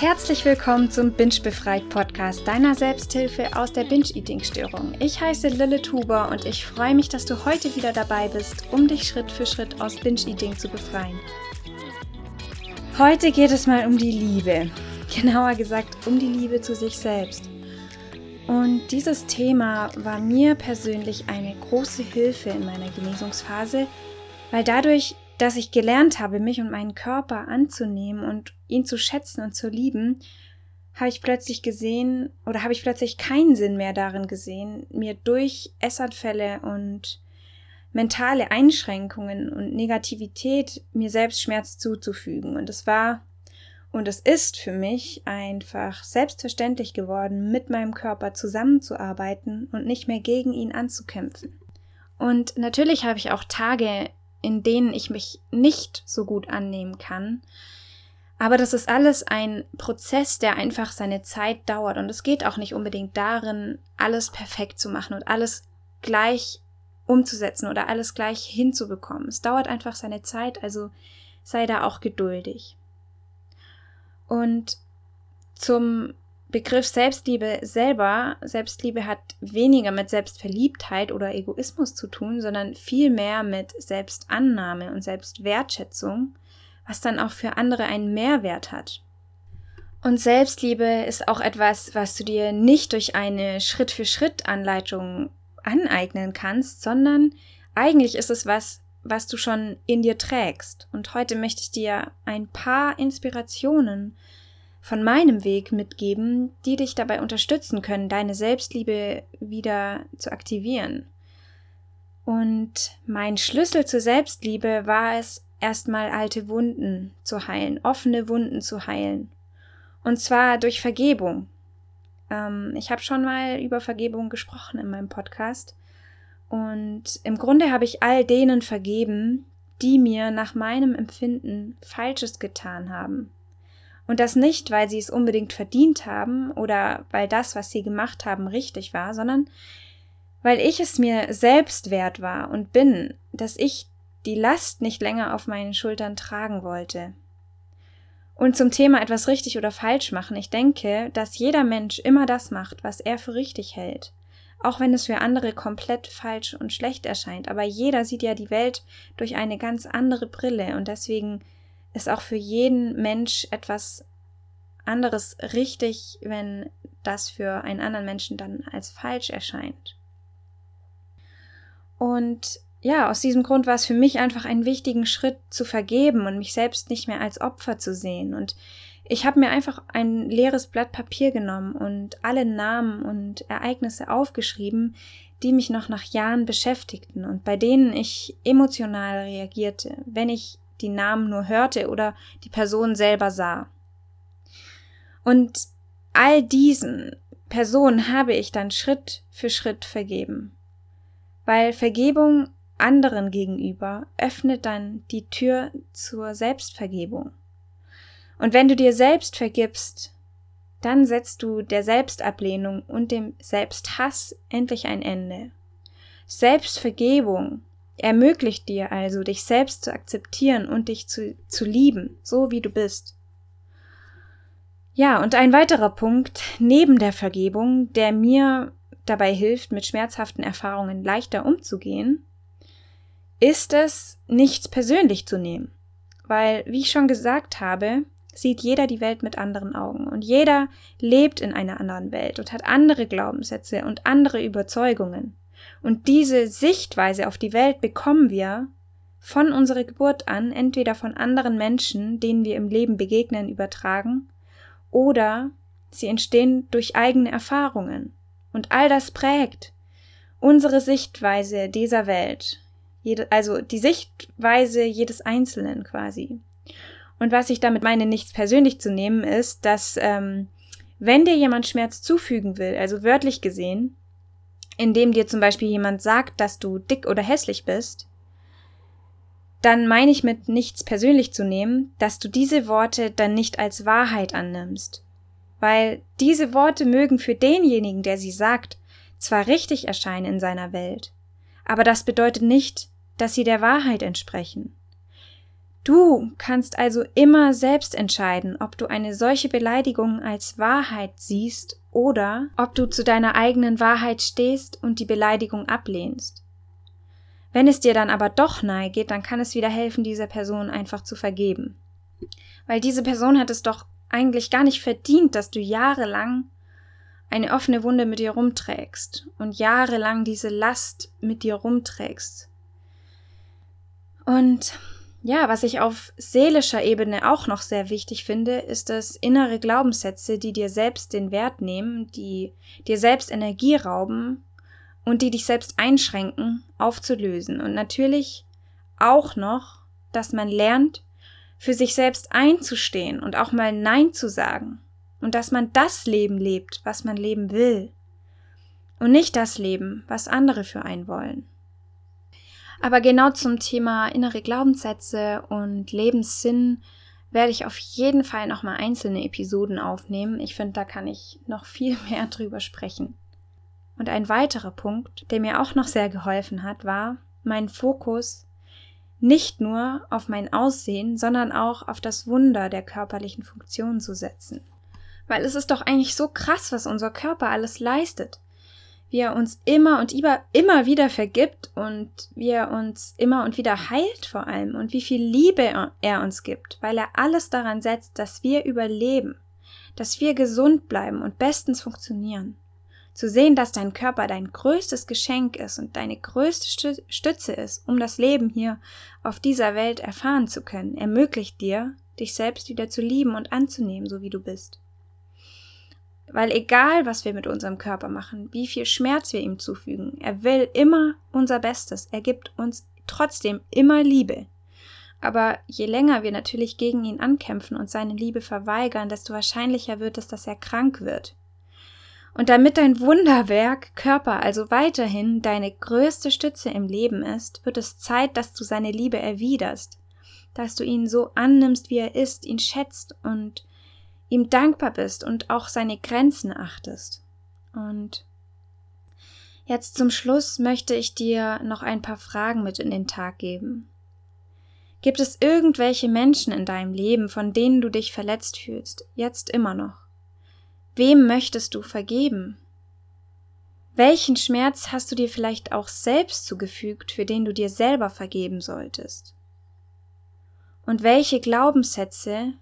Herzlich willkommen zum Binge Befreit Podcast, deiner Selbsthilfe aus der Binge-Eating-Störung. Ich heiße Lilith Huber und ich freue mich, dass du heute wieder dabei bist, um dich Schritt für Schritt aus Binge-Eating zu befreien. Heute geht es mal um die Liebe. Genauer gesagt, um die Liebe zu sich selbst. Und dieses Thema war mir persönlich eine große Hilfe in meiner Genesungsphase, weil dadurch dass ich gelernt habe, mich und meinen Körper anzunehmen und ihn zu schätzen und zu lieben, habe ich plötzlich gesehen oder habe ich plötzlich keinen Sinn mehr darin gesehen, mir durch Essanfälle und mentale Einschränkungen und Negativität mir selbst Schmerz zuzufügen. Und es war und es ist für mich einfach selbstverständlich geworden, mit meinem Körper zusammenzuarbeiten und nicht mehr gegen ihn anzukämpfen. Und natürlich habe ich auch Tage, in denen ich mich nicht so gut annehmen kann. Aber das ist alles ein Prozess, der einfach seine Zeit dauert. Und es geht auch nicht unbedingt darin, alles perfekt zu machen und alles gleich umzusetzen oder alles gleich hinzubekommen. Es dauert einfach seine Zeit, also sei da auch geduldig. Und zum Begriff Selbstliebe selber, Selbstliebe hat weniger mit Selbstverliebtheit oder Egoismus zu tun, sondern vielmehr mit Selbstannahme und Selbstwertschätzung, was dann auch für andere einen Mehrwert hat. Und Selbstliebe ist auch etwas, was du dir nicht durch eine Schritt-für-Schritt-Anleitung aneignen kannst, sondern eigentlich ist es was, was du schon in dir trägst. Und heute möchte ich dir ein paar Inspirationen von meinem Weg mitgeben, die dich dabei unterstützen können, deine Selbstliebe wieder zu aktivieren. Und mein Schlüssel zur Selbstliebe war es, erstmal alte Wunden zu heilen, offene Wunden zu heilen. Und zwar durch Vergebung. Ähm, ich habe schon mal über Vergebung gesprochen in meinem Podcast. Und im Grunde habe ich all denen vergeben, die mir nach meinem Empfinden Falsches getan haben. Und das nicht, weil sie es unbedingt verdient haben oder weil das, was sie gemacht haben, richtig war, sondern weil ich es mir selbst wert war und bin, dass ich die Last nicht länger auf meinen Schultern tragen wollte. Und zum Thema etwas richtig oder falsch machen, ich denke, dass jeder Mensch immer das macht, was er für richtig hält. Auch wenn es für andere komplett falsch und schlecht erscheint. Aber jeder sieht ja die Welt durch eine ganz andere Brille und deswegen ist auch für jeden Mensch etwas anderes richtig, wenn das für einen anderen Menschen dann als falsch erscheint. Und ja, aus diesem Grund war es für mich einfach einen wichtigen Schritt zu vergeben und mich selbst nicht mehr als Opfer zu sehen. Und ich habe mir einfach ein leeres Blatt Papier genommen und alle Namen und Ereignisse aufgeschrieben, die mich noch nach Jahren beschäftigten und bei denen ich emotional reagierte, wenn ich die Namen nur hörte oder die Person selber sah. Und all diesen Personen habe ich dann Schritt für Schritt vergeben. Weil Vergebung anderen gegenüber öffnet dann die Tür zur Selbstvergebung. Und wenn du dir selbst vergibst, dann setzt du der Selbstablehnung und dem Selbsthass endlich ein Ende. Selbstvergebung ermöglicht dir also, dich selbst zu akzeptieren und dich zu, zu lieben, so wie du bist. Ja, und ein weiterer Punkt neben der Vergebung, der mir dabei hilft, mit schmerzhaften Erfahrungen leichter umzugehen, ist es, nichts persönlich zu nehmen. Weil, wie ich schon gesagt habe, sieht jeder die Welt mit anderen Augen und jeder lebt in einer anderen Welt und hat andere Glaubenssätze und andere Überzeugungen. Und diese Sichtweise auf die Welt bekommen wir von unserer Geburt an entweder von anderen Menschen, denen wir im Leben begegnen, übertragen, oder sie entstehen durch eigene Erfahrungen. Und all das prägt unsere Sichtweise dieser Welt, also die Sichtweise jedes Einzelnen quasi. Und was ich damit meine, nichts persönlich zu nehmen, ist, dass ähm, wenn dir jemand Schmerz zufügen will, also wörtlich gesehen, indem dir zum Beispiel jemand sagt, dass du dick oder hässlich bist, dann meine ich mit nichts persönlich zu nehmen, dass du diese Worte dann nicht als Wahrheit annimmst. Weil diese Worte mögen für denjenigen, der sie sagt, zwar richtig erscheinen in seiner Welt, aber das bedeutet nicht, dass sie der Wahrheit entsprechen. Du kannst also immer selbst entscheiden, ob du eine solche Beleidigung als Wahrheit siehst oder ob du zu deiner eigenen Wahrheit stehst und die Beleidigung ablehnst. Wenn es dir dann aber doch nahe geht, dann kann es wieder helfen, dieser Person einfach zu vergeben. Weil diese Person hat es doch eigentlich gar nicht verdient, dass du jahrelang eine offene Wunde mit dir rumträgst und jahrelang diese Last mit dir rumträgst. Und ja, was ich auf seelischer Ebene auch noch sehr wichtig finde, ist, dass innere Glaubenssätze, die dir selbst den Wert nehmen, die dir selbst Energie rauben und die dich selbst einschränken, aufzulösen. Und natürlich auch noch, dass man lernt, für sich selbst einzustehen und auch mal Nein zu sagen. Und dass man das Leben lebt, was man leben will. Und nicht das Leben, was andere für einen wollen. Aber genau zum Thema innere Glaubenssätze und Lebenssinn werde ich auf jeden Fall nochmal einzelne Episoden aufnehmen. Ich finde, da kann ich noch viel mehr drüber sprechen. Und ein weiterer Punkt, der mir auch noch sehr geholfen hat, war, meinen Fokus nicht nur auf mein Aussehen, sondern auch auf das Wunder der körperlichen Funktion zu setzen. Weil es ist doch eigentlich so krass, was unser Körper alles leistet wie er uns immer und immer wieder vergibt und wie er uns immer und wieder heilt vor allem und wie viel Liebe er uns gibt, weil er alles daran setzt, dass wir überleben, dass wir gesund bleiben und bestens funktionieren. Zu sehen, dass dein Körper dein größtes Geschenk ist und deine größte Stütze ist, um das Leben hier auf dieser Welt erfahren zu können, ermöglicht dir, dich selbst wieder zu lieben und anzunehmen, so wie du bist. Weil egal, was wir mit unserem Körper machen, wie viel Schmerz wir ihm zufügen, er will immer unser Bestes. Er gibt uns trotzdem immer Liebe. Aber je länger wir natürlich gegen ihn ankämpfen und seine Liebe verweigern, desto wahrscheinlicher wird es, dass er krank wird. Und damit dein Wunderwerk Körper also weiterhin deine größte Stütze im Leben ist, wird es Zeit, dass du seine Liebe erwiderst, dass du ihn so annimmst, wie er ist, ihn schätzt und ihm dankbar bist und auch seine Grenzen achtest. Und jetzt zum Schluss möchte ich dir noch ein paar Fragen mit in den Tag geben. Gibt es irgendwelche Menschen in deinem Leben, von denen du dich verletzt fühlst, jetzt immer noch? Wem möchtest du vergeben? Welchen Schmerz hast du dir vielleicht auch selbst zugefügt, für den du dir selber vergeben solltest? Und welche Glaubenssätze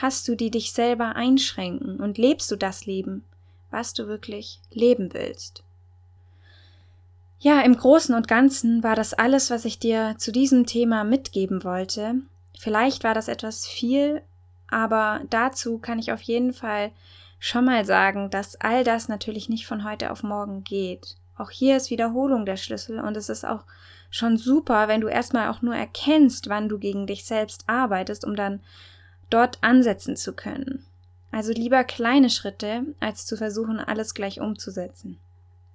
Hast du die dich selber einschränken und lebst du das Leben, was du wirklich leben willst? Ja, im Großen und Ganzen war das alles, was ich dir zu diesem Thema mitgeben wollte. Vielleicht war das etwas viel, aber dazu kann ich auf jeden Fall schon mal sagen, dass all das natürlich nicht von heute auf morgen geht. Auch hier ist Wiederholung der Schlüssel und es ist auch schon super, wenn du erstmal auch nur erkennst, wann du gegen dich selbst arbeitest, um dann dort ansetzen zu können. Also lieber kleine Schritte, als zu versuchen, alles gleich umzusetzen.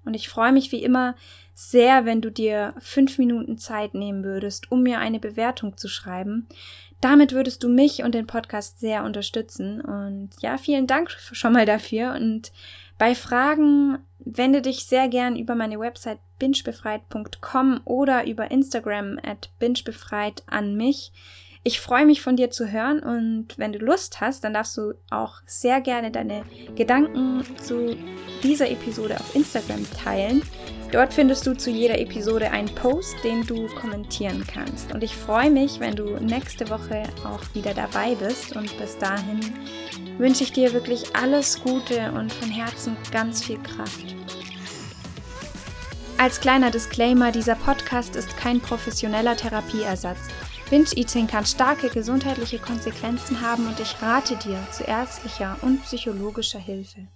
Und ich freue mich wie immer sehr, wenn du dir fünf Minuten Zeit nehmen würdest, um mir eine Bewertung zu schreiben. Damit würdest du mich und den Podcast sehr unterstützen. Und ja, vielen Dank schon mal dafür. Und bei Fragen wende dich sehr gern über meine Website bingebefreit.com oder über Instagram at bingebefreit an mich. Ich freue mich von dir zu hören und wenn du Lust hast, dann darfst du auch sehr gerne deine Gedanken zu dieser Episode auf Instagram teilen. Dort findest du zu jeder Episode einen Post, den du kommentieren kannst. Und ich freue mich, wenn du nächste Woche auch wieder dabei bist. Und bis dahin wünsche ich dir wirklich alles Gute und von Herzen ganz viel Kraft. Als kleiner Disclaimer, dieser Podcast ist kein professioneller Therapieersatz. Binge-Eating kann starke gesundheitliche Konsequenzen haben und ich rate dir zu ärztlicher und psychologischer Hilfe.